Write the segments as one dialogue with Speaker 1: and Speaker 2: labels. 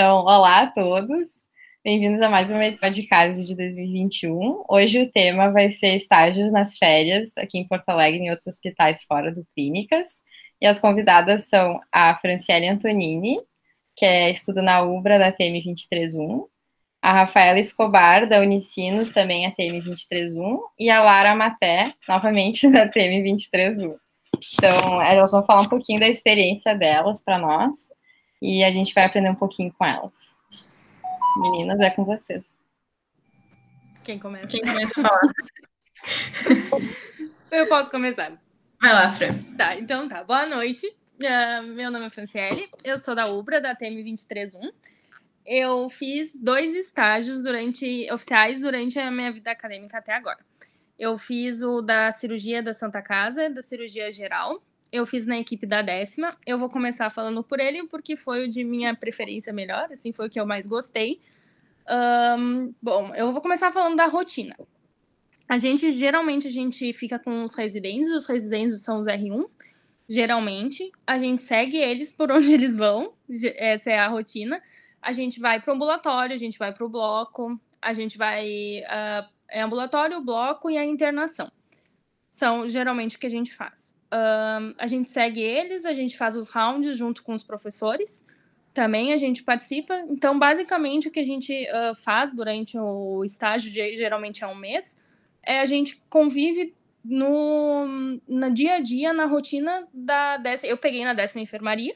Speaker 1: Então, olá a todos. Bem-vindos a mais uma edição de caso de 2021. Hoje o tema vai ser estágios nas férias aqui em Porto Alegre e em outros hospitais fora do Clínicas. E as convidadas são a Franciele Antonini, que é, estuda na UBRA da TM 231, a Rafaela Escobar, da Unicinos, também a TM 231, e a Lara Maté, novamente da TM 231. Então, elas vão falar um pouquinho da experiência delas para nós e a gente vai aprender um pouquinho com elas. Meninas, é com vocês.
Speaker 2: Quem começa? Quem começa a falar? Eu posso começar.
Speaker 3: Vai lá, Fran.
Speaker 2: Tá, então tá. Boa noite. Uh, meu nome é Franciele, eu sou da UBRA, da TM 231. Eu fiz dois estágios durante oficiais durante a minha vida acadêmica até agora. Eu fiz o da cirurgia da Santa Casa, da cirurgia geral, eu fiz na equipe da décima. Eu vou começar falando por ele, porque foi o de minha preferência melhor, assim, foi o que eu mais gostei. Um, bom, eu vou começar falando da rotina. A gente, geralmente, a gente fica com os residentes, os residentes são os R1, geralmente. A gente segue eles por onde eles vão, essa é a rotina. A gente vai para o ambulatório, a gente vai para o bloco, a gente vai... Uh, é ambulatório, bloco e a internação são geralmente o que a gente faz. A gente segue eles, a gente faz os rounds junto com os professores, também a gente participa. Então, basicamente, o que a gente uh, faz durante o estágio, de, geralmente é um mês, é a gente convive no, no dia a dia, na rotina da décima. Eu peguei na décima enfermaria,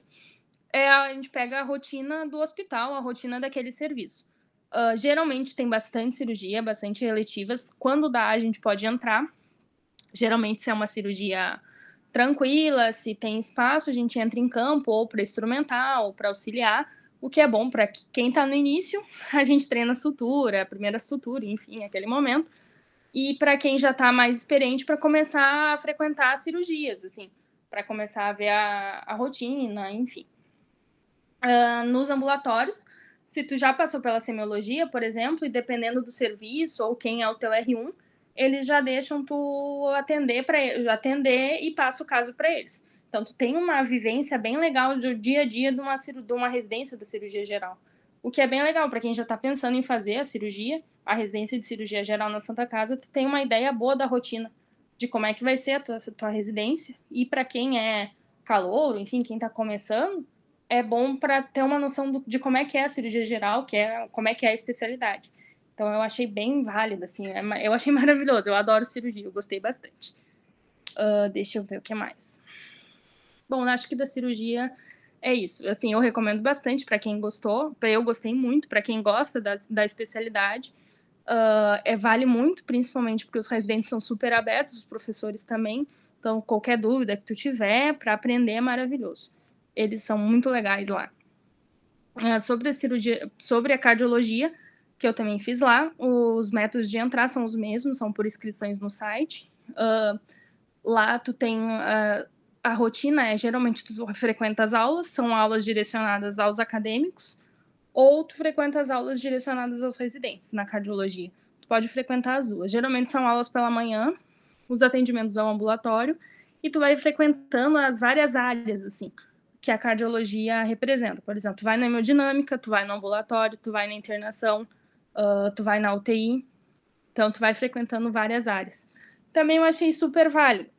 Speaker 2: é, a gente pega a rotina do hospital, a rotina daquele serviço. Uh, geralmente tem bastante cirurgia, bastante eletivas. Quando dá, a gente pode entrar Geralmente, se é uma cirurgia tranquila, se tem espaço, a gente entra em campo ou para instrumental, ou para auxiliar, o que é bom para quem está no início, a gente treina sutura, a primeira sutura, enfim, aquele momento. E para quem já está mais experiente, para começar a frequentar cirurgias, assim, para começar a ver a, a rotina, enfim. Uh, nos ambulatórios, se tu já passou pela semiologia, por exemplo, e dependendo do serviço ou quem é o teu R1, eles já deixam tu atender para atender e passa o caso para eles. Então tu tem uma vivência bem legal do dia a dia de uma, de uma residência da cirurgia geral. O que é bem legal para quem já está pensando em fazer a cirurgia, a residência de cirurgia geral na Santa Casa, tu tem uma ideia boa da rotina de como é que vai ser a tua, a tua residência. E para quem é calor, enfim, quem está começando, é bom para ter uma noção do, de como é que é a cirurgia geral, que é como é que é a especialidade. Então eu achei bem válido, assim, é eu achei maravilhoso, eu adoro cirurgia, eu gostei bastante. Uh, deixa eu ver o que mais. Bom, acho que da cirurgia é isso. Assim, eu recomendo bastante para quem gostou, eu gostei muito, para quem gosta da, da especialidade. Uh, é, vale muito, principalmente porque os residentes são super abertos, os professores também. Então, qualquer dúvida que tu tiver para aprender é maravilhoso. Eles são muito legais lá. Uh, sobre a cirurgia, sobre a cardiologia, que eu também fiz lá. Os métodos de entrar são os mesmos, são por inscrições no site. Uh, lá tu tem uh, a rotina é geralmente tu frequenta as aulas, são aulas direcionadas aos acadêmicos, ou tu frequenta as aulas direcionadas aos residentes na cardiologia. Tu pode frequentar as duas. Geralmente são aulas pela manhã, os atendimentos ao ambulatório, e tu vai frequentando as várias áreas, assim, que a cardiologia representa. Por exemplo, tu vai na hemodinâmica, tu vai no ambulatório, tu vai na internação, uh, tu vai na UTI, então tu vai frequentando várias áreas. Também eu achei super válido.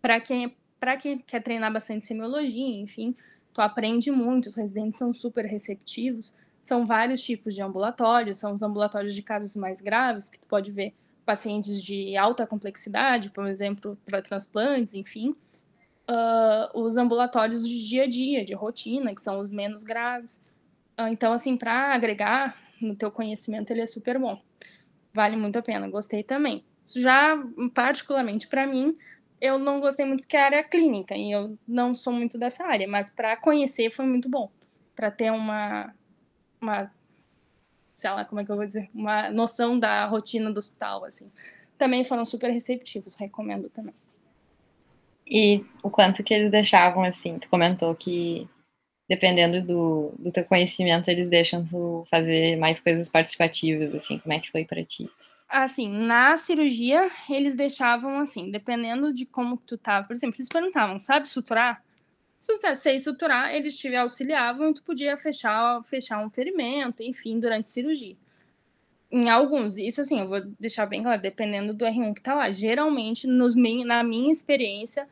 Speaker 2: Para quem, para quem quer treinar bastante semiologia, enfim, tu aprende muito, os residentes são super receptivos, são vários tipos de ambulatórios, são os ambulatórios de casos mais graves, que tu pode ver pacientes de alta complexidade, por exemplo, para transplantes, enfim. Uh, os ambulatórios do dia a dia, de rotina, que são os menos graves. Uh, então, assim, para agregar no teu conhecimento, ele é super bom. Vale muito a pena, gostei também. Já, particularmente para mim, eu não gostei muito porque a área é clínica e eu não sou muito dessa área, mas para conhecer foi muito bom, para ter uma, uma, sei lá, como é que eu vou dizer, uma noção da rotina do hospital, assim. Também foram super receptivos, recomendo também.
Speaker 1: E o quanto que eles deixavam, assim, tu comentou que dependendo do, do teu conhecimento, eles deixam tu fazer mais coisas participativas, assim, como é que foi para ti?
Speaker 2: Assim, na cirurgia, eles deixavam assim, dependendo de como tu tava, por exemplo, eles perguntavam, sabe suturar? Se tu sei suturar, eles te auxiliavam e tu podia fechar, fechar um ferimento, enfim, durante cirurgia. Em alguns, isso assim, eu vou deixar bem claro, dependendo do R1 que tá lá. Geralmente, nos, na minha experiência,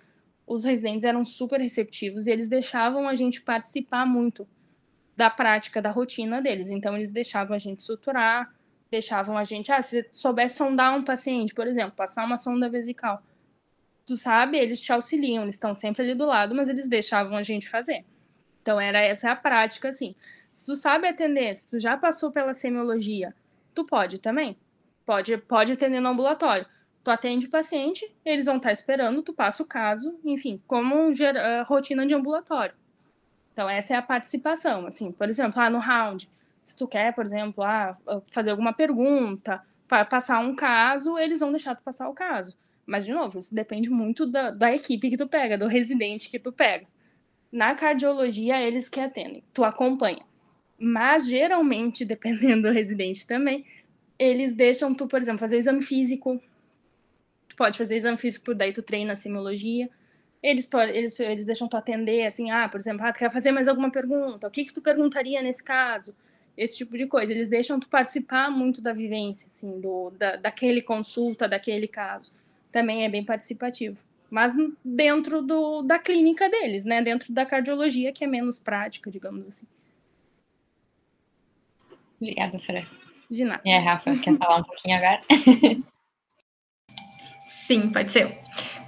Speaker 2: os residentes eram super receptivos e eles deixavam a gente participar muito da prática, da rotina deles. Então, eles deixavam a gente suturar, deixavam a gente, ah, se souber sondar um paciente, por exemplo, passar uma sonda vesical, tu sabe, eles te auxiliam, eles estão sempre ali do lado, mas eles deixavam a gente fazer. Então, era essa a prática, assim. Se tu sabe atender, se tu já passou pela semiologia, tu pode também. Pode, pode atender no ambulatório. Tu atende o paciente, eles vão estar esperando, tu passa o caso, enfim, como uh, rotina de ambulatório. Então, essa é a participação, assim, por exemplo, lá no round, se tu quer, por exemplo, ah, fazer alguma pergunta, passar um caso, eles vão deixar tu passar o caso. Mas, de novo, isso depende muito da, da equipe que tu pega, do residente que tu pega. Na cardiologia, eles que atendem, tu acompanha. Mas geralmente, dependendo do residente também, eles deixam tu, por exemplo, fazer exame físico. Tu pode fazer exame físico, daí tu treina a semiologia. Eles, eles, eles deixam tu atender, assim, ah, por exemplo, ah, tu quer fazer mais alguma pergunta? O que que tu perguntaria nesse caso? Esse tipo de coisa. Eles deixam tu participar muito da vivência, assim, do, da, daquele consulta, daquele caso. Também é bem participativo mas dentro do, da clínica deles, né? Dentro da cardiologia, que é menos prática, digamos assim.
Speaker 1: Obrigada, Fran.
Speaker 2: De nada.
Speaker 1: É, Rafa, quer falar um pouquinho agora?
Speaker 3: Sim, pode ser.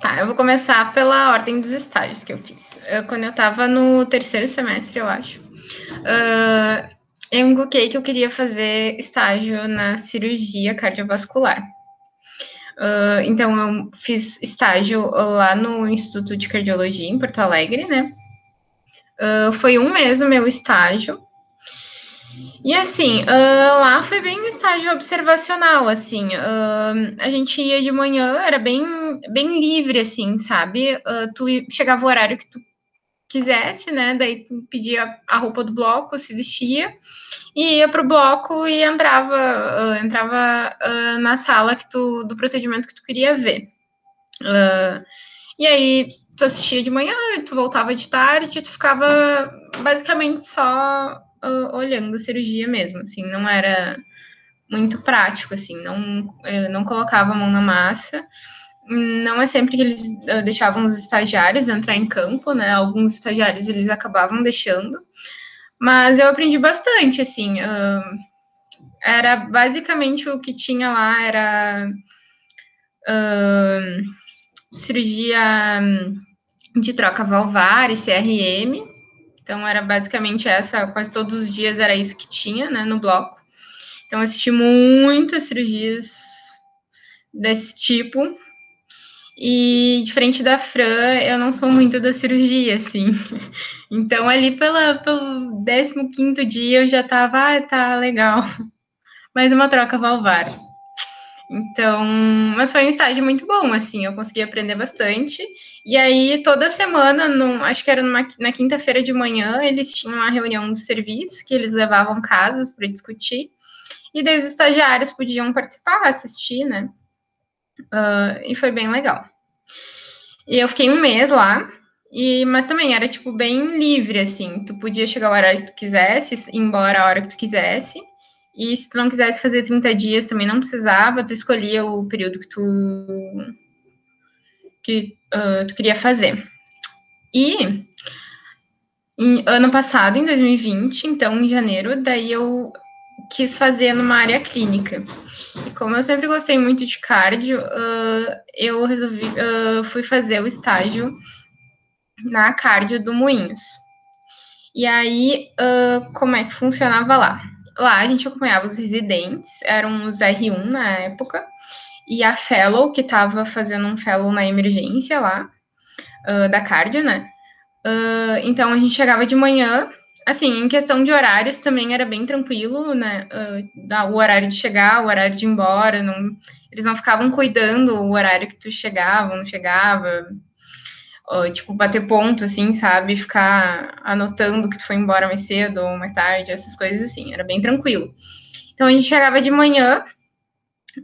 Speaker 3: Tá, eu vou começar pela ordem dos estágios que eu fiz. Eu, quando eu estava no terceiro semestre, eu acho, uh, eu inculquei que eu queria fazer estágio na cirurgia cardiovascular. Uh, então, eu fiz estágio lá no Instituto de Cardiologia, em Porto Alegre, né? Uh, foi um mês o meu estágio. E assim, uh, lá foi bem um estágio observacional, assim, uh, a gente ia de manhã, era bem, bem livre, assim, sabe? Uh, tu chegava o horário que tu quisesse, né? Daí tu pedia a roupa do bloco, se vestia, e ia pro bloco e entrava, entrava na sala que tu, do procedimento que tu queria ver. e aí tu assistia de manhã, tu voltava de tarde, tu ficava basicamente só uh, olhando cirurgia mesmo, assim, não era muito prático, assim, não, não colocava a mão na massa. Não é sempre que eles uh, deixavam os estagiários entrar em campo, né? Alguns estagiários eles acabavam deixando, mas eu aprendi bastante, assim. Uh, era basicamente o que tinha lá era uh, cirurgia de troca valvar e CRM, então era basicamente essa, quase todos os dias era isso que tinha, né, no bloco. Então assisti muitas cirurgias desse tipo. E diferente da Fran, eu não sou muito da cirurgia, assim. Então ali pela, pelo 15 dia eu já tava, ah, tá legal. Mais uma troca valvar. Então, mas foi um estágio muito bom, assim, eu consegui aprender bastante. E aí, toda semana, no, acho que era numa, na quinta-feira de manhã, eles tinham uma reunião do serviço, que eles levavam casos para discutir. E daí os estagiários podiam participar, assistir, né? Uh, e foi bem legal. E eu fiquei um mês lá, e, mas também era, tipo, bem livre, assim. Tu podia chegar ao horário que tu quisesse, ir embora a hora que tu quisesse. E se tu não quisesse fazer 30 dias, também não precisava, tu escolhia o período que tu, que, uh, tu queria fazer. E em, ano passado, em 2020, então em janeiro, daí eu quis fazer numa área clínica. E como eu sempre gostei muito de cardio, uh, eu resolvi, uh, fui fazer o estágio na cardio do Moinhos. E aí, uh, como é que funcionava lá? Lá a gente acompanhava os residentes, eram os R1 na época, e a fellow, que estava fazendo um fellow na emergência lá, uh, da cardio, né? Uh, então a gente chegava de manhã, assim, em questão de horários também era bem tranquilo, né? Uh, o horário de chegar, o horário de ir embora, não, eles não ficavam cuidando o horário que tu chegava, não chegava, tipo, bater ponto, assim, sabe? Ficar anotando que tu foi embora mais cedo ou mais tarde, essas coisas assim, era bem tranquilo. Então a gente chegava de manhã,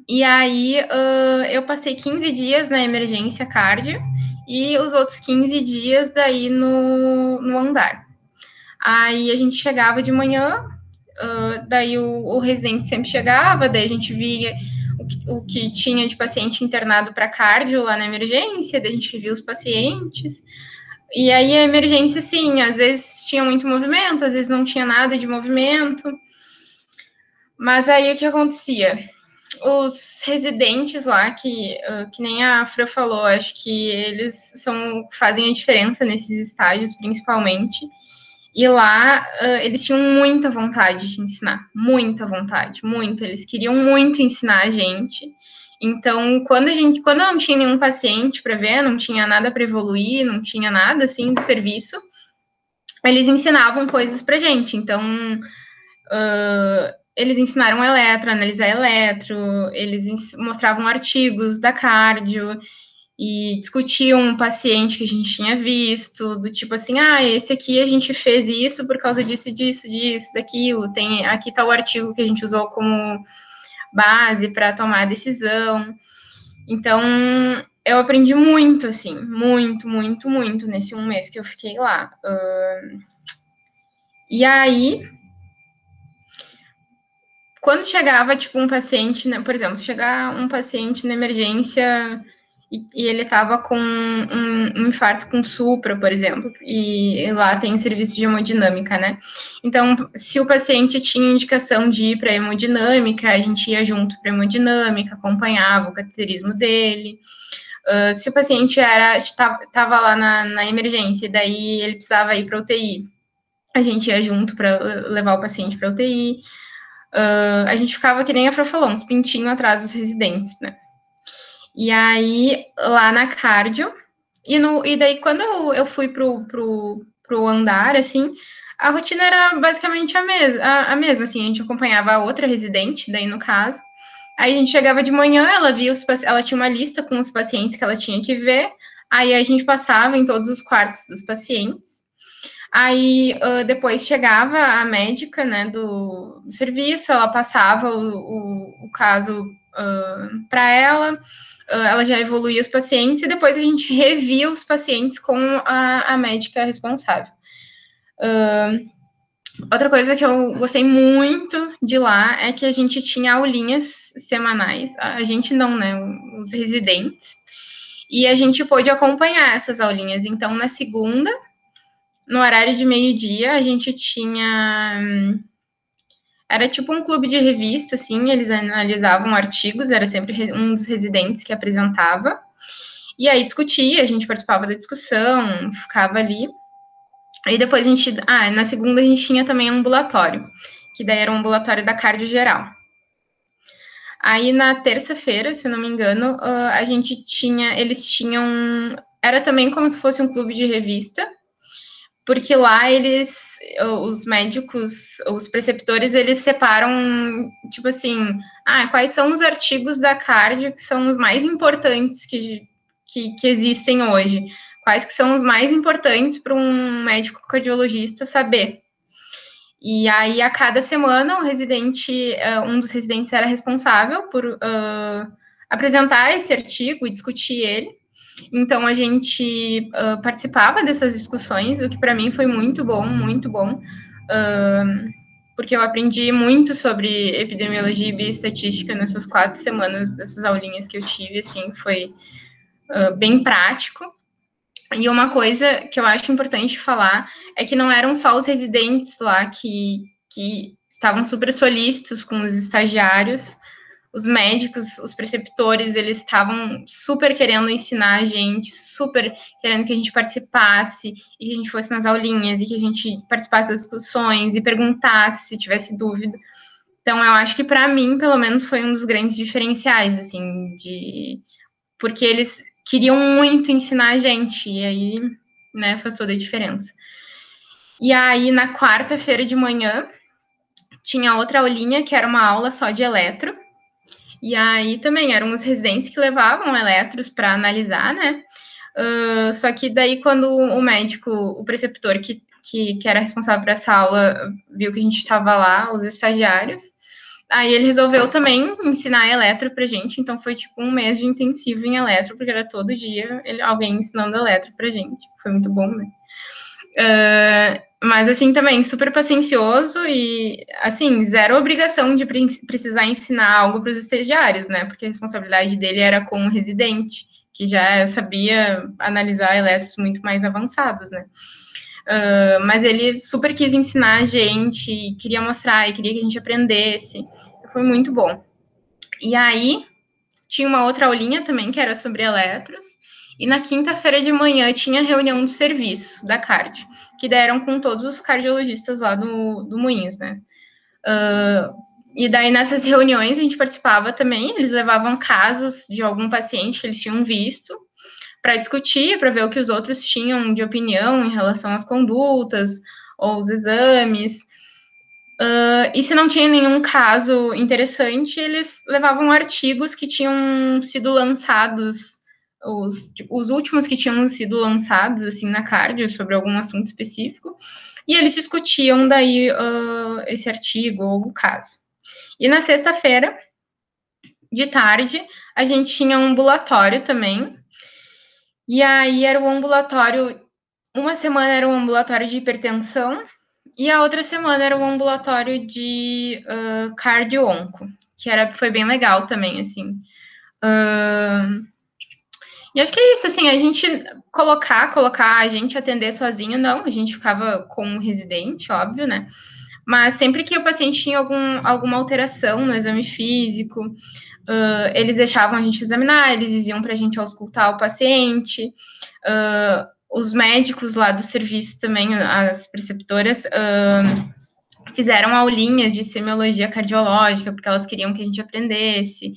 Speaker 3: e aí uh, eu passei 15 dias na emergência cardio, e os outros 15 dias daí no, no andar. Aí a gente chegava de manhã, uh, daí o, o, residente sempre chegava, daí a gente via o que, tinha de paciente internado para cardio lá na emergência, a gente revia os pacientes. E aí a emergência, sim, às vezes tinha muito movimento, às vezes não tinha nada de movimento. Mas aí o que acontecia? Os residentes lá, que, uh, que nem a Fran falou, acho que eles são, fazem a diferença nesses estágios, principalmente. E lá uh, eles tinham muita vontade de ensinar, muita vontade, muito. Eles queriam muito ensinar a gente. Então, quando a gente, quando não tinha nenhum paciente para ver, não tinha nada para evoluir, não tinha nada assim do serviço, eles ensinavam coisas para gente. Então, uh, eles ensinaram eletro, analisar eletro, eles mostravam artigos da cardio e discutiam um paciente que a gente tinha visto, do tipo assim, ah, esse aqui a gente fez isso por causa disso, disso, disso, daquilo. Tem aqui tá o artigo que a gente usou como base para tomar a decisão. Então, eu aprendi muito, assim, muito, muito, muito nesse um mês que eu fiquei lá. Uh, e aí, quando chegava, tipo, um paciente, né, por exemplo, chegar um paciente na emergência e, e ele estava com um, um, infarto com supra, por exemplo, e lá tem serviço de hemodinâmica, né? Então, se o paciente tinha indicação de ir para hemodinâmica, a gente ia junto para hemodinâmica, acompanhava o cateterismo dele. Uh, se o paciente era estava lá na, na emergência, e daí ele precisava ir para UTI, a gente ia junto para levar o paciente para UTI. Uh, a gente ficava que nem a Fran falou, uns pintinhos atrás dos residentes, né? E aí, lá na cardio, e, no, e daí quando eu, eu fui pro, pro, pro andar, assim, a rotina era basicamente a, mes a, a mesma, assim, a gente acompanhava a outra residente, daí no caso, aí a gente chegava de manhã, ela via os ela tinha uma lista com os pacientes que ela tinha que ver, aí a gente passava em todos os quartos dos pacientes, Aí uh, depois chegava a médica né, do, serviço, ela passava o, o, o caso uh, para ela, ela já evoluía os pacientes e depois a gente revia os pacientes com a, a médica responsável. outra coisa que eu gostei muito de lá é que a gente tinha aulinhas semanais, a gente não, né, os residentes, e a gente pôde acompanhar essas aulinhas. Então, na segunda, no horário de meio-dia, a gente tinha. Era tipo um clube de revista, assim, eles analisavam artigos, era sempre um dos residentes que apresentava. E aí discutia, a gente participava da discussão, ficava ali. Aí depois a gente. Ah, na segunda a gente tinha também um ambulatório, que daí era um ambulatório da cardio geral. Aí na terça-feira, se não me engano, ah, a gente tinha. Eles tinham. Era também como se fosse um clube de revista, porque lá eles, os médicos, os preceptores, eles separam, tipo assim, ah, quais são os artigos da cardio que são os mais importantes que, que, que existem hoje? Quais que são os mais importantes para um médico cardiologista saber? E aí, a cada semana, o residente, eh, um dos residentes era responsável por uh, apresentar esse artigo e discutir ele. Então a gente uh, participava dessas discussões, o que para mim foi muito bom, muito bom, uh, porque eu aprendi muito sobre epidemiologia e bioestatística nessas quatro semanas dessas aulinhas que eu tive, assim, foi uh, bem prático. E uma coisa que eu acho importante falar é que não eram só os residentes lá que, que estavam super solícitos com os estagiários, os médicos, os preceptores, eles estavam super querendo ensinar a gente, super querendo que a gente participasse e que a gente fosse nas aulinhas e que a gente participasse das discussões e perguntasse se tivesse dúvida. Então, eu acho que para mim, pelo menos, foi um dos grandes diferenciais, assim, de porque eles queriam muito ensinar a gente e aí, né, faz toda a diferença. E aí, na quarta-feira de manhã, tinha outra aulinha que era uma aula só de eletro e aí também eram os residentes que levavam eletros para analisar, né? Uh, só que daí, quando o médico, o preceptor que, que, que era responsável por essa aula, viu que a gente estava lá, os estagiários, aí ele resolveu também ensinar eletro pra gente, então foi tipo um mês de intensivo em eletro, porque era todo dia ele, alguém ensinando eletro pra gente. Foi muito bom, né? Uh, mas assim também super paciencioso e assim zero obrigação de precisar ensinar algo para os estagiários, né? Porque a responsabilidade dele era com o residente, que já sabia analisar elétricos muito mais avançados, né? Uh, mas ele super quis ensinar a gente, queria mostrar e queria que a gente aprendesse. Foi muito bom. E aí tinha uma outra aulinha também que era sobre eletros. E na quinta-feira de manhã tinha reunião de serviço da CARD, que deram com todos os cardiologistas lá do, do Moinhos, né? Uh, e daí nessas reuniões a gente participava também, eles levavam casos de algum paciente que eles tinham visto para discutir, para ver o que os outros tinham de opinião em relação às condutas ou os exames. Uh, e se não tinha nenhum caso interessante, eles levavam artigos que tinham sido lançados os, os últimos que tinham sido lançados assim na cardio sobre algum assunto específico, e eles discutiam daí uh, esse artigo ou o caso. E na sexta-feira, de tarde, a gente tinha um ambulatório também, e aí era o ambulatório, uma semana era o ambulatório de hipertensão, e a outra semana era o ambulatório de uh, cardio-onco, que era, foi bem legal também, assim. Uh, e acho que é isso, assim, a gente colocar, colocar a gente atender sozinho, não, a gente ficava com um residente, óbvio, né? Mas sempre que o paciente tinha algum, alguma alteração no exame físico, uh, eles deixavam a gente examinar, eles diziam para a gente auscultar o paciente, uh, os médicos lá do serviço também, as preceptoras, uh, fizeram aulinhas de semiologia cardiológica, porque elas queriam que a gente aprendesse.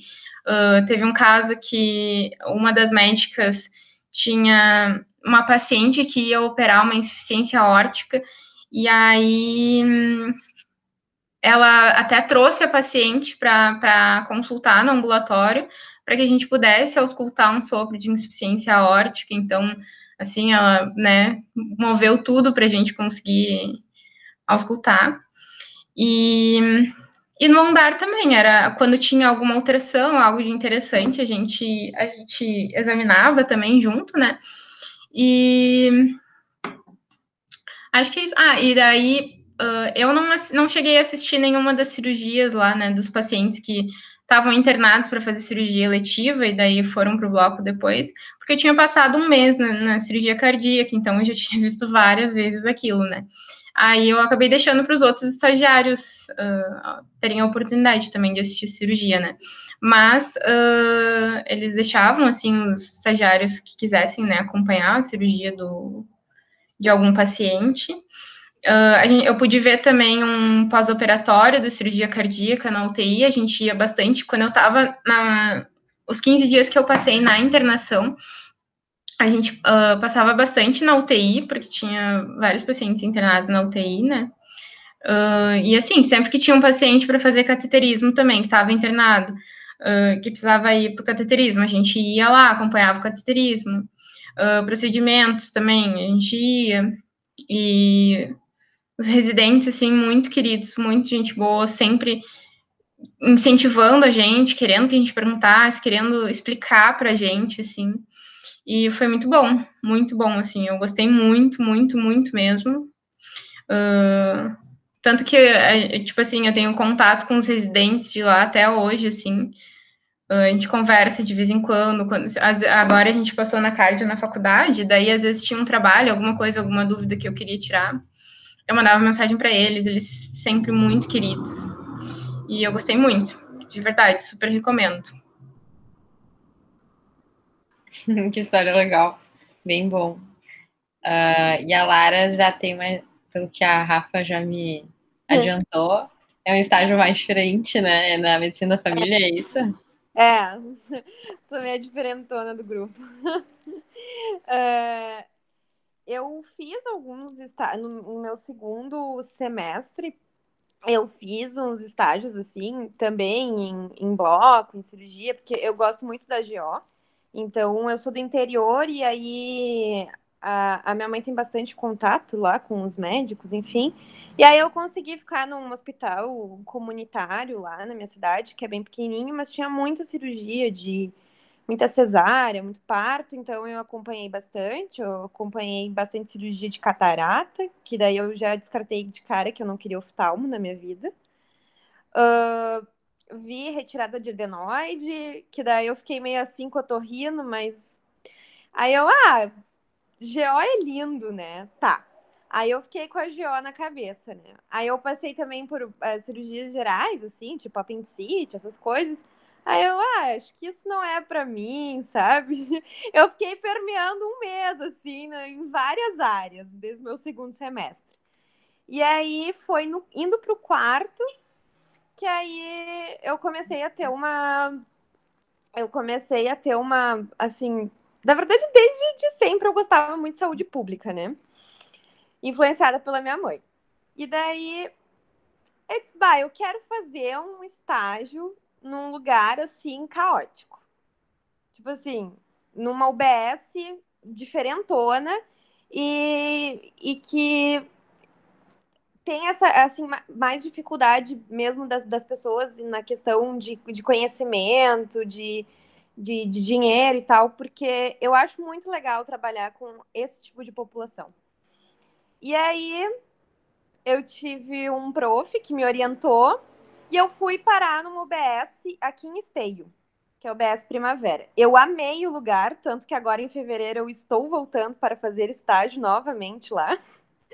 Speaker 3: Uh, teve um caso que uma das médicas tinha uma paciente que ia operar uma insuficiência órtica, e aí ela até trouxe a paciente para consultar no ambulatório, para que a gente pudesse auscultar um sopro de insuficiência órtica. Então, assim, ela, né, moveu tudo para a gente conseguir auscultar. E e no andar também, era quando tinha alguma alteração, algo de interessante, a gente, a gente examinava também junto, né? E acho que é isso. Ah, e daí uh, eu não, não cheguei a assistir nenhuma das cirurgias lá, né? Dos pacientes que estavam internados para fazer cirurgia letiva e daí foram para o bloco depois, porque eu tinha passado um mês na, na cirurgia cardíaca, então eu já tinha visto várias vezes aquilo, né? Aí eu acabei deixando para os outros estagiários uh, terem a oportunidade também de assistir cirurgia, né? Mas uh, eles deixavam, assim, os estagiários que quisessem, né, acompanhar a cirurgia do, de algum paciente. Uh, gente, eu pude ver também um pós-operatório da cirurgia cardíaca na UTI, a gente ia bastante. Quando eu estava na. Os 15 dias que eu passei na internação, a gente uh, passava bastante na UTI, porque tinha vários pacientes internados na UTI, né? Uh, e assim, sempre que tinha um paciente para fazer cateterismo também, que estava internado, uh, que precisava ir para o cateterismo, a gente ia lá, acompanhava o cateterismo. procedimentos também, a gente ia. E os residentes, assim, muito queridos, muito gente boa, sempre incentivando a gente, querendo que a gente perguntasse, querendo explicar para a gente, assim. E foi muito bom, muito bom, assim, eu gostei muito, muito, muito mesmo. Uh, tanto que, é, tipo assim, eu tenho contato com os residentes de lá até hoje, assim, a gente conversa de vez em quando, quando, agora a gente passou na cardio na faculdade, daí às vezes tinha um trabalho, alguma coisa, alguma dúvida que eu queria tirar, eu mandava mensagem para eles, eles sempre muito queridos, e eu gostei muito, de verdade, super recomendo.
Speaker 1: que história legal. Bem bom. Uh, e a Lara já tem uma, pelo que a Rafa já me adiantou, é um estágio mais diferente, né? É na medicina da família, é isso?
Speaker 4: É, sou meio diferentona do grupo. uh, eu fiz alguns estágios no meu segundo semestre. Eu fiz uns estágios assim, também em, em bloco, em cirurgia, porque eu gosto muito da GO. Então, eu sou do interior e aí a, a minha mãe tem bastante contato lá com os médicos, enfim. E aí eu consegui ficar num hospital comunitário lá na minha cidade, que é bem pequenininho, mas tinha muita cirurgia de muita cesárea, muito parto, então eu acompanhei bastante, eu acompanhei bastante cirurgia de catarata, que daí eu já descartei de cara que eu não queria oftalmo na minha vida. Uh, vi retirada de adenoide, que daí eu fiquei meio assim com rindo, mas aí eu, ah, GO é lindo, né? Tá. Aí eu fiquei com a GO na cabeça, né? Aí eu passei também por uh, cirurgias gerais, assim, tipo apendicite, essas coisas. Aí eu, ah, acho que isso não é para mim, sabe? Eu fiquei permeando um mês, assim, né, em várias áreas, desde o meu segundo semestre. E aí foi no, indo para o quarto, que aí eu comecei a ter uma. Eu comecei a ter uma, assim. Na verdade, desde de sempre eu gostava muito de saúde pública, né? Influenciada pela minha mãe. E daí, eu disse, bah, eu quero fazer um estágio num lugar assim caótico. Tipo assim, numa UBS diferentona e, e que tem essa assim mais dificuldade mesmo das, das pessoas na questão de, de conhecimento, de, de, de dinheiro e tal, porque eu acho muito legal trabalhar com esse tipo de população. E aí eu tive um prof que me orientou e eu fui parar numa UBS aqui em Esteio, que é o UBS Primavera. Eu amei o lugar, tanto que agora em fevereiro eu estou voltando para fazer estágio novamente lá.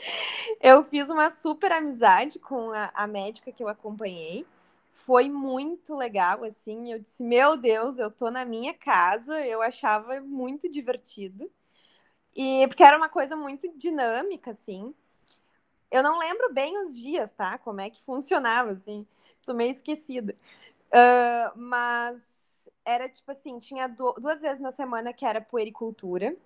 Speaker 4: Eu fiz uma super amizade com a, a médica que eu acompanhei. Foi muito legal, assim. Eu disse, meu Deus, eu tô na minha casa. Eu achava muito divertido. E porque era uma coisa muito dinâmica, assim. Eu não lembro bem os dias, tá? Como é que funcionava, assim. Sou meio esquecida. Uh, mas era tipo assim, tinha duas vezes na semana que era puericultura.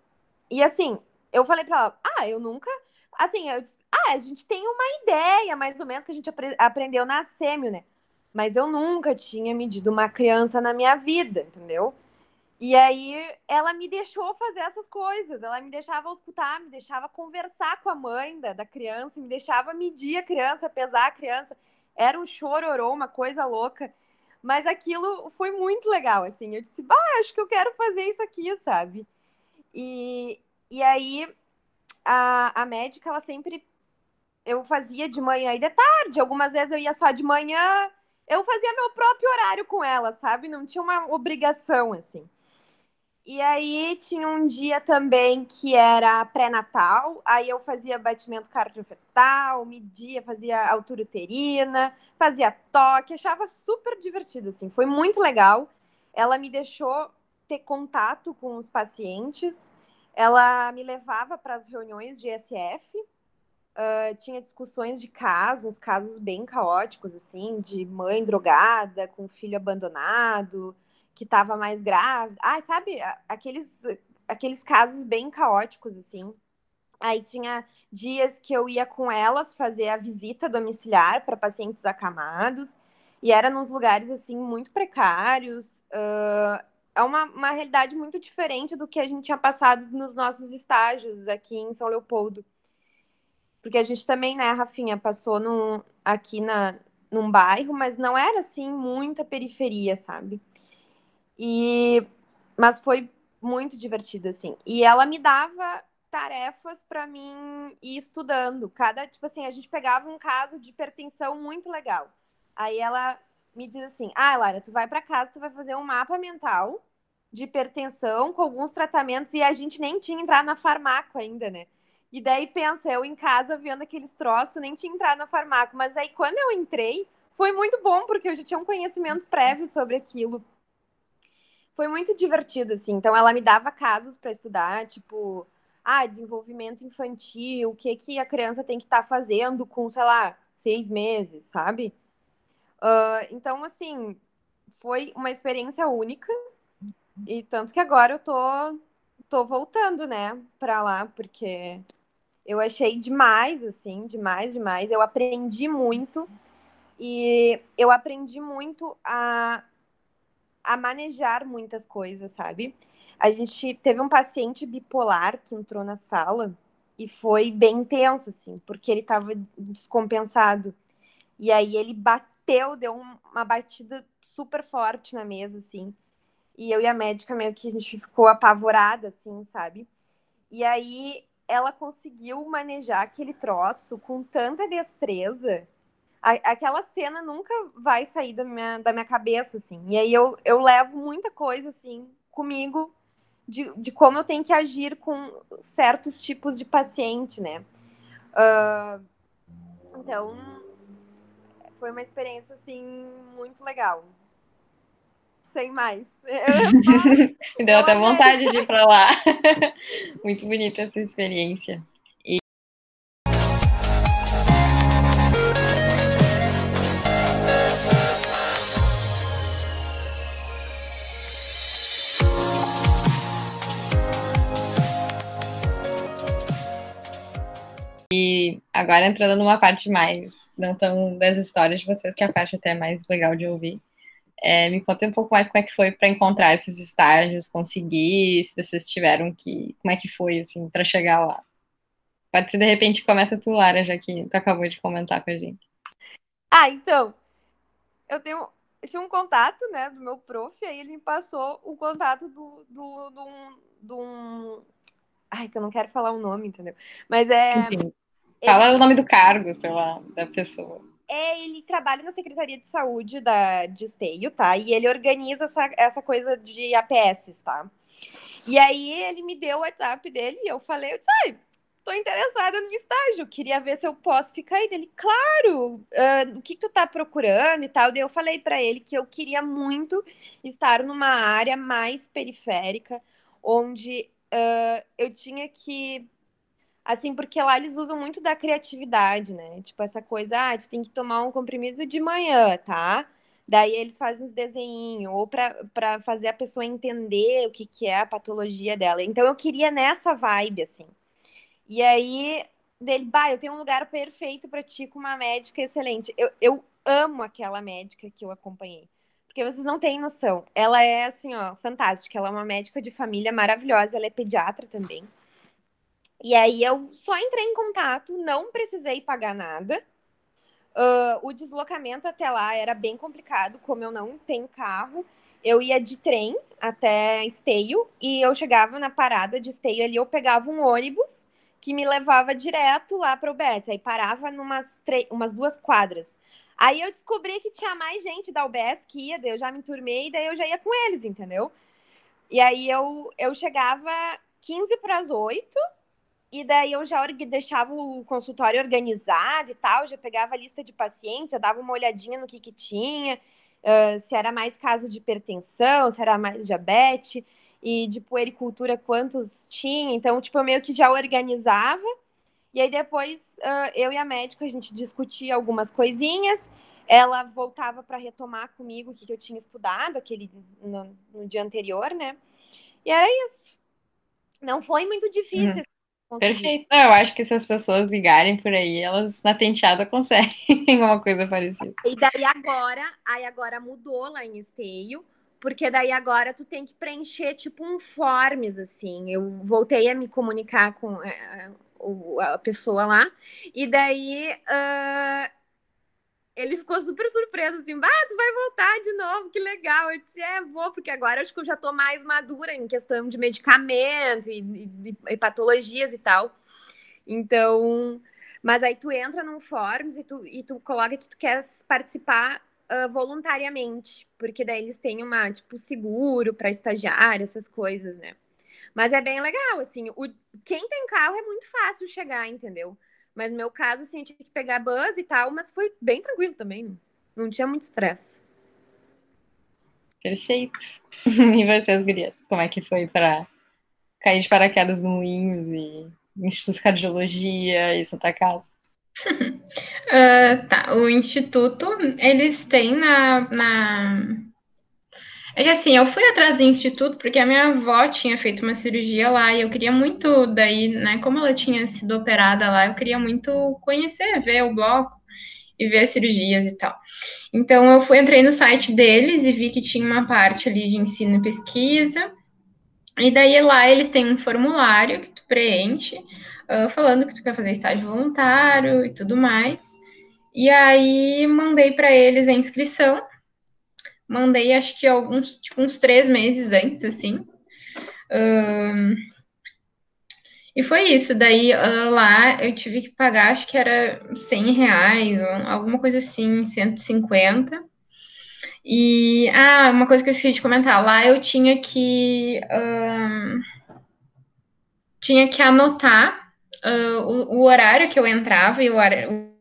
Speaker 4: E assim, eu falei pra ela, ah, eu nunca. Assim, eu disse, ah, a gente tem uma ideia, mais ou menos, que a gente apre aprendeu na sêmio, né? Mas eu nunca tinha medido uma criança na minha vida, entendeu? E aí ela me deixou fazer essas coisas, ela me deixava escutar, me deixava conversar com a mãe da, da criança, me deixava medir a criança, pesar a criança. Era um chororô, uma coisa louca. Mas aquilo foi muito legal, assim. Eu disse, bah, acho que eu quero fazer isso aqui, sabe? E, e aí, a, a médica, ela sempre... Eu fazia de manhã e de tarde. Algumas vezes eu ia só de manhã. Eu fazia meu próprio horário com ela, sabe? Não tinha uma obrigação, assim. E aí tinha um dia também que era pré-natal, aí eu fazia batimento cardiofetal, media, fazia altura uterina, fazia toque, achava super divertido, assim, foi muito legal. Ela me deixou ter contato com os pacientes, ela me levava para as reuniões de SF, uh, tinha discussões de casos, casos bem caóticos, assim, de mãe drogada com filho abandonado, que estava mais grávida. Ah, sabe, aqueles, aqueles casos bem caóticos, assim. Aí tinha dias que eu ia com elas fazer a visita domiciliar para pacientes acamados, e era nos lugares, assim, muito precários. Uh, é uma, uma realidade muito diferente do que a gente tinha passado nos nossos estágios aqui em São Leopoldo. Porque a gente também, né, Rafinha, passou no, aqui na, num bairro, mas não era, assim, muita periferia, sabe? E mas foi muito divertido assim. E ela me dava tarefas para mim ir estudando. Cada, tipo assim, a gente pegava um caso de hipertensão muito legal. Aí ela me diz assim: "Ah, Lara, tu vai para casa, tu vai fazer um mapa mental de hipertensão com alguns tratamentos e a gente nem tinha entrado na farmácia ainda, né? E daí pensa, eu em casa vendo aqueles troços, nem tinha entrado na farmácia, mas aí quando eu entrei, foi muito bom porque eu já tinha um conhecimento prévio sobre aquilo foi muito divertido, assim. Então, ela me dava casos para estudar, tipo, ah, desenvolvimento infantil, o que, que a criança tem que estar tá fazendo com, sei lá, seis meses, sabe? Uh, então, assim, foi uma experiência única. E tanto que agora eu tô, tô voltando, né, para lá, porque eu achei demais, assim, demais, demais. Eu aprendi muito. E eu aprendi muito a a manejar muitas coisas, sabe? a gente teve um paciente bipolar que entrou na sala e foi bem intenso, assim, porque ele estava descompensado. E aí ele bateu, deu uma batida super forte na mesa, assim. E eu e a médica meio que a gente ficou apavorada, assim, sabe? E aí ela conseguiu manejar aquele troço com tanta destreza. A, aquela cena nunca vai sair da minha, da minha cabeça, assim. E aí eu, eu levo muita coisa, assim, comigo de, de como eu tenho que agir com certos tipos de paciente, né? Uh, então, foi uma experiência, assim, muito legal. Sem mais.
Speaker 1: Deu até vontade de ir para lá. muito bonita essa experiência. Agora entrando numa parte mais, não tão das histórias de vocês, que é a parte até mais legal de ouvir. É, me conta um pouco mais como é que foi para encontrar esses estágios, conseguir, se vocês tiveram que. Como é que foi, assim, para chegar lá? Pode ser, de repente, começa tu, Lara, já que tu acabou de comentar com a gente.
Speaker 4: Ah, então. Eu tenho. Eu tinha um contato, né, do meu prof, aí ele me passou o contato do, do, do, um, do um. Ai, que eu não quero falar o nome, entendeu? Mas é. Enfim.
Speaker 1: Fala ele... o nome do cargo, sei lá, da pessoa.
Speaker 4: É, ele trabalha na Secretaria de Saúde da, de Esteio, tá? E ele organiza essa, essa coisa de APS, tá? E aí ele me deu o WhatsApp dele e eu falei, eu disse, tô interessada no estágio, queria ver se eu posso ficar aí. Ele, claro, uh, o que, que tu tá procurando e tal. Daí eu falei para ele que eu queria muito estar numa área mais periférica, onde uh, eu tinha que Assim, porque lá eles usam muito da criatividade, né? Tipo, essa coisa, ah, tu tem que tomar um comprimido de manhã, tá? Daí eles fazem uns desenhinhos, ou para fazer a pessoa entender o que, que é a patologia dela. Então eu queria nessa vibe, assim. E aí, dele, bah, eu tenho um lugar perfeito para ti com uma médica excelente. Eu, eu amo aquela médica que eu acompanhei. Porque vocês não têm noção. Ela é, assim, ó, fantástica. Ela é uma médica de família maravilhosa. Ela é pediatra também. E aí eu só entrei em contato, não precisei pagar nada. Uh, o deslocamento até lá era bem complicado, como eu não tenho carro. Eu ia de trem até Esteio e eu chegava na parada de Esteio ali, eu pegava um ônibus que me levava direto lá para o UBS. Aí parava numas umas duas quadras. Aí eu descobri que tinha mais gente da UBS que ia, daí eu já me enturmei, daí eu já ia com eles, entendeu? E aí eu, eu chegava 15 para as 8 e daí eu já deixava o consultório organizado e tal, já pegava a lista de pacientes, já dava uma olhadinha no que, que tinha, uh, se era mais caso de hipertensão, se era mais diabetes, e de puericultura quantos tinha. Então, tipo, eu meio que já organizava. E aí depois uh, eu e a médica a gente discutia algumas coisinhas. Ela voltava para retomar comigo o que, que eu tinha estudado aquele no, no, dia anterior, né? E era isso. Não foi muito difícil. Uhum.
Speaker 1: Perfeito. Eu acho que se as pessoas ligarem por aí, elas na penteada conseguem uma coisa parecida.
Speaker 4: E daí agora, aí agora mudou lá em Esteio, porque daí agora tu tem que preencher tipo um forms, assim. Eu voltei a me comunicar com a, a pessoa lá, e daí uh, ele ficou super surpreso, assim, ah, tu vai voltar de novo, que legal. Eu disse, é, vou, porque agora acho que eu já tô mais madura em questão de medicamento e, e, e patologias e tal. Então, mas aí tu entra num Forms e tu, e tu coloca que tu quer participar uh, voluntariamente, porque daí eles têm uma, tipo, seguro para estagiário, essas coisas, né? Mas é bem legal, assim, o, quem tem carro é muito fácil chegar, entendeu? Mas no meu caso, assim, eu tive que pegar bus e tal, mas foi bem tranquilo também. Não tinha muito estresse.
Speaker 1: Perfeito. E vocês, gurias? Como é que foi para cair de paraquedas no Moinhos e Instituto de Cardiologia e Santa Casa?
Speaker 3: uh, tá, o Instituto, eles têm na, na é que assim, eu fui atrás do instituto porque a minha avó tinha feito uma cirurgia lá e eu queria muito, daí, né, como ela tinha sido operada lá, eu queria muito conhecer, ver o bloco e ver as cirurgias e tal. Então eu fui entrei no site deles e vi que tinha uma parte ali de ensino e pesquisa E daí lá eles têm um formulário que tu preenche, uh, falando que tu quer fazer estágio voluntário e tudo mais. E aí mandei para eles a inscrição. Mandei acho que alguns, tipo, uns três meses antes, assim. Uh, e foi isso. Daí uh, lá eu tive que pagar, acho que era 100 reais, alguma coisa assim, 150. E, ah, uma coisa que eu esqueci de comentar, lá eu tinha que, uh, tinha que anotar uh, o, o, horário que eu entrava e o horário...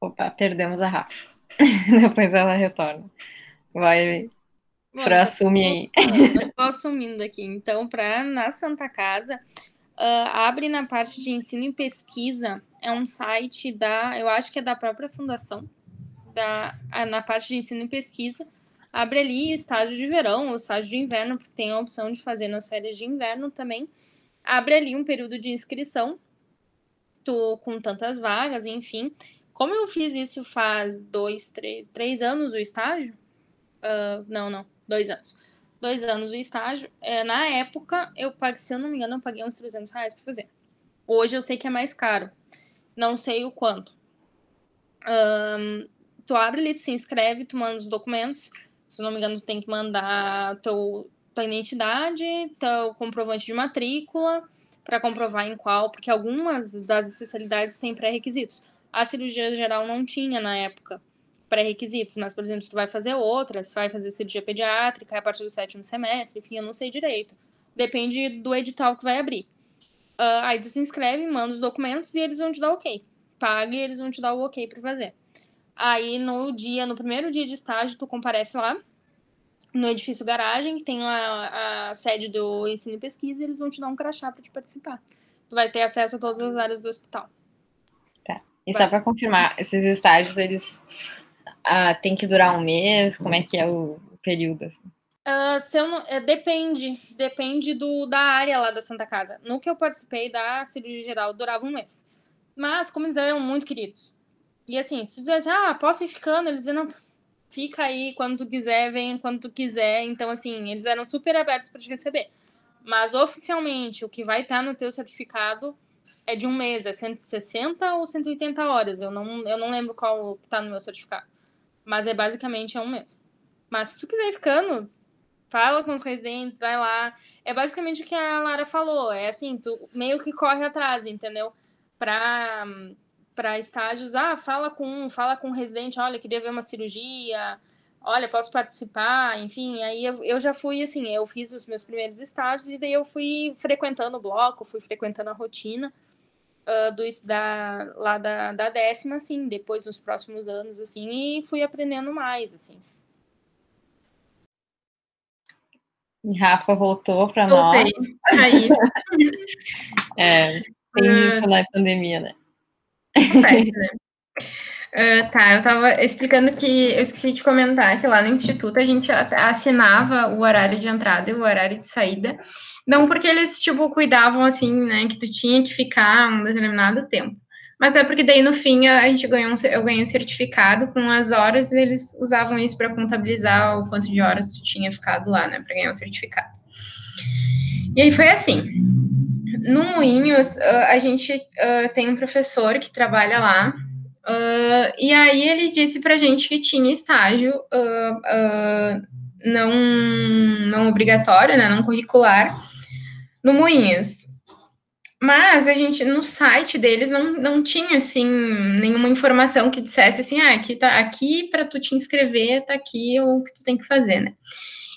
Speaker 1: Opa, perdemos a Rafa. Depois ela retorna. Vai, para assumir aí.
Speaker 2: Eu tô assumindo aqui. Então, para na Santa Casa, uh, abre na parte de ensino e pesquisa. É um site da, eu acho que é da própria fundação, da, na parte de ensino e pesquisa. Abre ali estágio de verão ou estágio de inverno, porque tem a opção de fazer nas férias de inverno também. Abre ali um período de inscrição, tô com tantas vagas, enfim. Como eu fiz isso faz dois, três, três anos o estágio? Uh, não, não dois anos. Dois anos o estágio. É, na época, eu paguei, se eu não me engano, eu paguei uns 300 reais para fazer. Hoje eu sei que é mais caro. Não sei o quanto. Um, tu abre ali, tu se inscreve, tu manda os documentos. Se não me engano, tu tem que mandar teu, tua identidade, teu comprovante de matrícula, para comprovar em qual, porque algumas das especialidades têm pré-requisitos. A cirurgia geral não tinha na época pré-requisitos, mas, por exemplo, se tu vai fazer outras, vai fazer cirurgia pediátrica a partir do sétimo semestre, enfim, eu não sei direito. Depende do edital que vai abrir. Uh, aí tu se inscreve, manda os documentos e eles vão te dar ok. Paga e eles vão te dar o ok para fazer. Aí no dia, no primeiro dia de estágio, tu comparece lá no edifício garagem, que tem a, a sede do ensino e pesquisa, e eles vão te dar um crachá para te participar. Tu vai ter acesso a todas as áreas do hospital.
Speaker 1: Tá. E só para confirmar, esses estágios, eles ah, tem que durar um mês? Como é que é o período? Assim?
Speaker 2: Uh, se eu não, é, depende, depende do, da área lá da Santa Casa. No que eu participei da cirurgia geral, durava um mês. Mas, como eles eram muito queridos. E assim, se tu dissesse, ah, posso ir ficando, eles diziam, não, fica aí quando tu quiser, vem quando tu quiser. Então, assim, eles eram super abertos para te receber. Mas oficialmente, o que vai estar no teu certificado é de um mês, é 160 ou 180 horas. Eu não, eu não lembro qual está no meu certificado. Mas é basicamente é um mês. Mas se tu quiser ir ficando, fala com os residentes, vai lá. É basicamente o que a Lara falou. É assim, tu meio que corre atrás, entendeu? Pra, pra estágios, ah, fala com fala com o residente, olha, queria ver uma cirurgia, olha, posso participar, enfim. Aí eu, eu já fui assim, eu fiz os meus primeiros estágios e daí eu fui frequentando o bloco, fui frequentando a rotina uh, do, da, lá da, da décima, assim, depois nos próximos anos, assim, e fui aprendendo mais, assim.
Speaker 1: E Rafa voltou para nós. Aí. é, tem uh, isso na pandemia, né?
Speaker 3: né? Uh, tá, eu tava explicando que eu esqueci de comentar que lá no Instituto a gente assinava o horário de entrada e o horário de saída. Não porque eles, tipo, cuidavam assim, né, que tu tinha que ficar um determinado tempo. Mas é porque daí no fim a gente ganhou um, eu ganhei um certificado com as horas e eles usavam isso para contabilizar o quanto de horas tu tinha ficado lá, né, para ganhar o certificado. E aí foi assim. No Moinhos, a gente tem um professor que trabalha lá, Uh, e aí ele disse pra gente que tinha estágio uh, uh, não, não obrigatório, né, não curricular, no Moinhos. Mas a gente, no site deles, não, não tinha, assim, nenhuma informação que dissesse assim, ah, aqui tá aqui para tu te inscrever, tá aqui o que tu tem que fazer, né?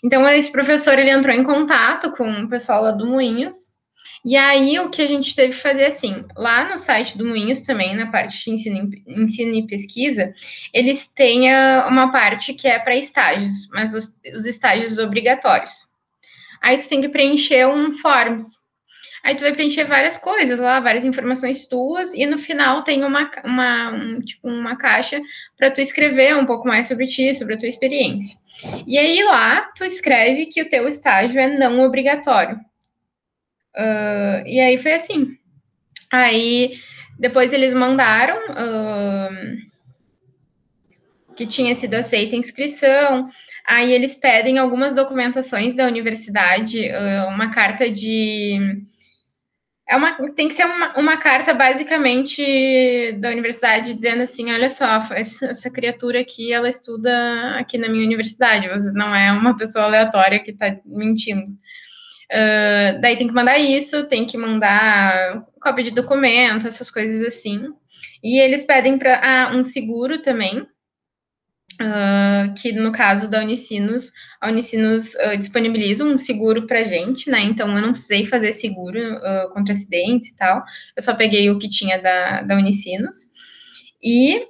Speaker 3: Então, esse professor, ele entrou em contato com o pessoal lá do Moinhos, e aí, o que a gente teve que fazer assim, lá no site do Moinhos também, na parte de ensino, ensino e pesquisa, eles têm ah, uma parte que é para estágios, mas os, os, estágios obrigatórios. Aí tu tem que preencher um forms. Aí tu vai preencher várias coisas lá, várias informações tuas, e no final tem uma, uma, um, tipo, uma caixa para tu escrever um pouco mais sobre ti, sobre a tua experiência. E aí lá tu escreve que o teu estágio é não obrigatório. Uh, e aí foi assim. Aí depois eles mandaram. Uh, que tinha sido aceita a inscrição. Aí eles pedem algumas documentações da universidade, uma carta de. É uma, tem que ser uma, uma carta basicamente da universidade dizendo assim, olha só, essa, criatura aqui, ela estuda aqui na minha universidade, você não é uma pessoa aleatória que está mentindo. Uh, daí tem que mandar isso, tem que mandar cópia de documento, essas coisas assim. E eles pedem para ah, um seguro também, Uh, que no caso da Unicinos, a Unicinos uh, disponibiliza um seguro para gente, né? Então eu não precisei fazer seguro uh, contra acidentes e tal. Eu só peguei o que tinha da, da Unicinos. E.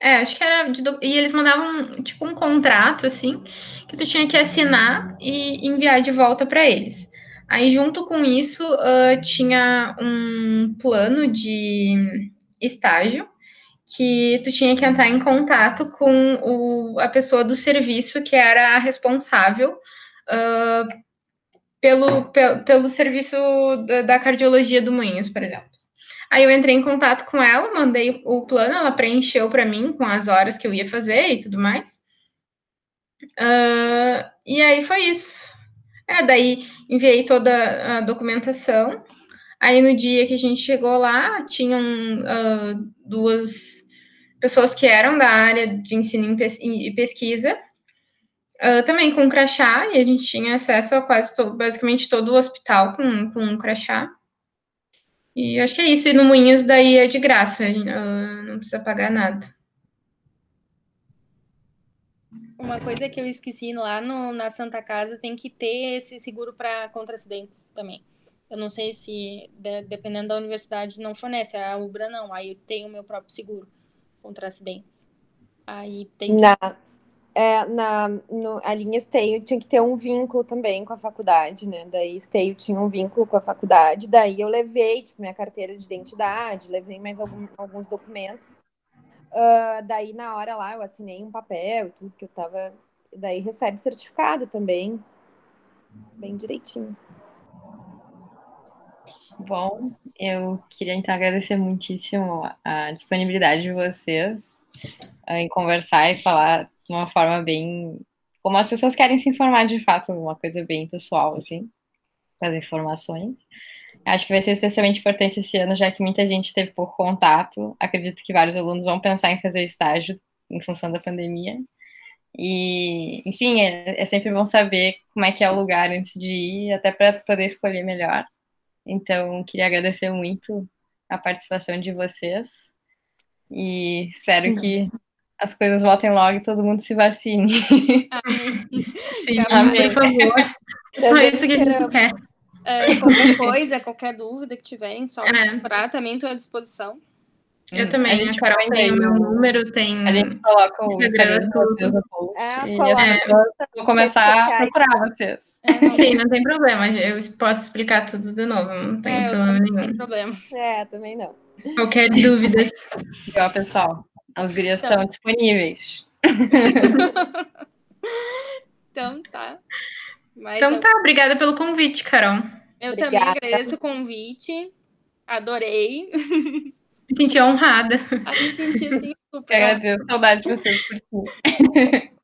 Speaker 3: é, acho que era. De, e eles mandavam tipo um contrato, assim, que tu tinha que assinar e enviar de volta para eles. Aí, junto com isso, tinha um plano de estágio que tu tinha que entrar em contato com o, a pessoa do serviço que era a responsável uh, pelo, pelo, serviço da, da, cardiologia do Moinhos, por exemplo. Aí eu entrei em contato com ela, mandei o plano, ela preencheu para mim com as horas que eu ia fazer e tudo mais. Uh, e aí foi isso. É, daí enviei toda a documentação. Aí no dia que a gente chegou lá, tinham uh, duas pessoas que eram da área de ensino e pesquisa, uh, também com crachá, e a gente tinha acesso a quase to basicamente todo o hospital com, com um crachá. E acho que é isso. E no Moinhos daí é de graça, uh, não precisa pagar nada.
Speaker 2: Uma coisa que eu esqueci lá no, na Santa Casa tem que ter esse seguro para contra acidentes também. Eu não sei se, de, dependendo da universidade, não fornece. A Ubra não. Aí eu tenho o meu próprio seguro contra acidentes. Aí tem.
Speaker 4: Na, é, na, no, a linha Esteio tinha que ter um vínculo também com a faculdade, né? Daí Esteio tinha um vínculo com a faculdade. Daí eu levei, tipo, minha carteira de identidade, levei mais algum, alguns documentos. Uh, daí, na hora lá, eu assinei um papel e tudo que eu tava. Daí recebe certificado também. Bem direitinho.
Speaker 1: Bom, eu queria então agradecer muitíssimo a disponibilidade de vocês eh, em conversar e falar de uma forma bem. como as pessoas querem se informar de fato, uma coisa bem pessoal, assim, as informações. Acho que vai ser especialmente importante esse ano, já que muita gente teve pouco contato. Acredito que vários alunos vão pensar em fazer estágio em função da pandemia. E, enfim, é, é sempre bom saber como é que é o lugar antes de ir, até para poder escolher melhor. Então, queria agradecer muito a participação de vocês e espero que as coisas voltem logo e todo mundo se vacine.
Speaker 2: Amém.
Speaker 3: Sim, Amém. por favor. Só isso que a gente quer.
Speaker 2: É, qualquer coisa, qualquer dúvida que tiverem, só é. também estou à disposição.
Speaker 3: Eu hum, também, a, gente a Carol tem o meu número, tem.
Speaker 1: A gente coloca o Instagram no post. É, e as pessoas vão começar a procurar vocês.
Speaker 3: É, Sim, não tem problema. Eu posso explicar tudo de novo, não tem é, problema nenhum. Não tem
Speaker 2: problemas.
Speaker 4: É, também não.
Speaker 3: Qualquer dúvida.
Speaker 1: Ó, pessoal, as gurias então. estão disponíveis.
Speaker 2: então tá.
Speaker 3: Mas então eu... tá, obrigada pelo convite, Carol.
Speaker 2: Eu obrigada. também agradeço o convite. Adorei.
Speaker 3: Me senti honrada.
Speaker 2: me senti assim, super.
Speaker 1: Agradeço, saudade de vocês por si.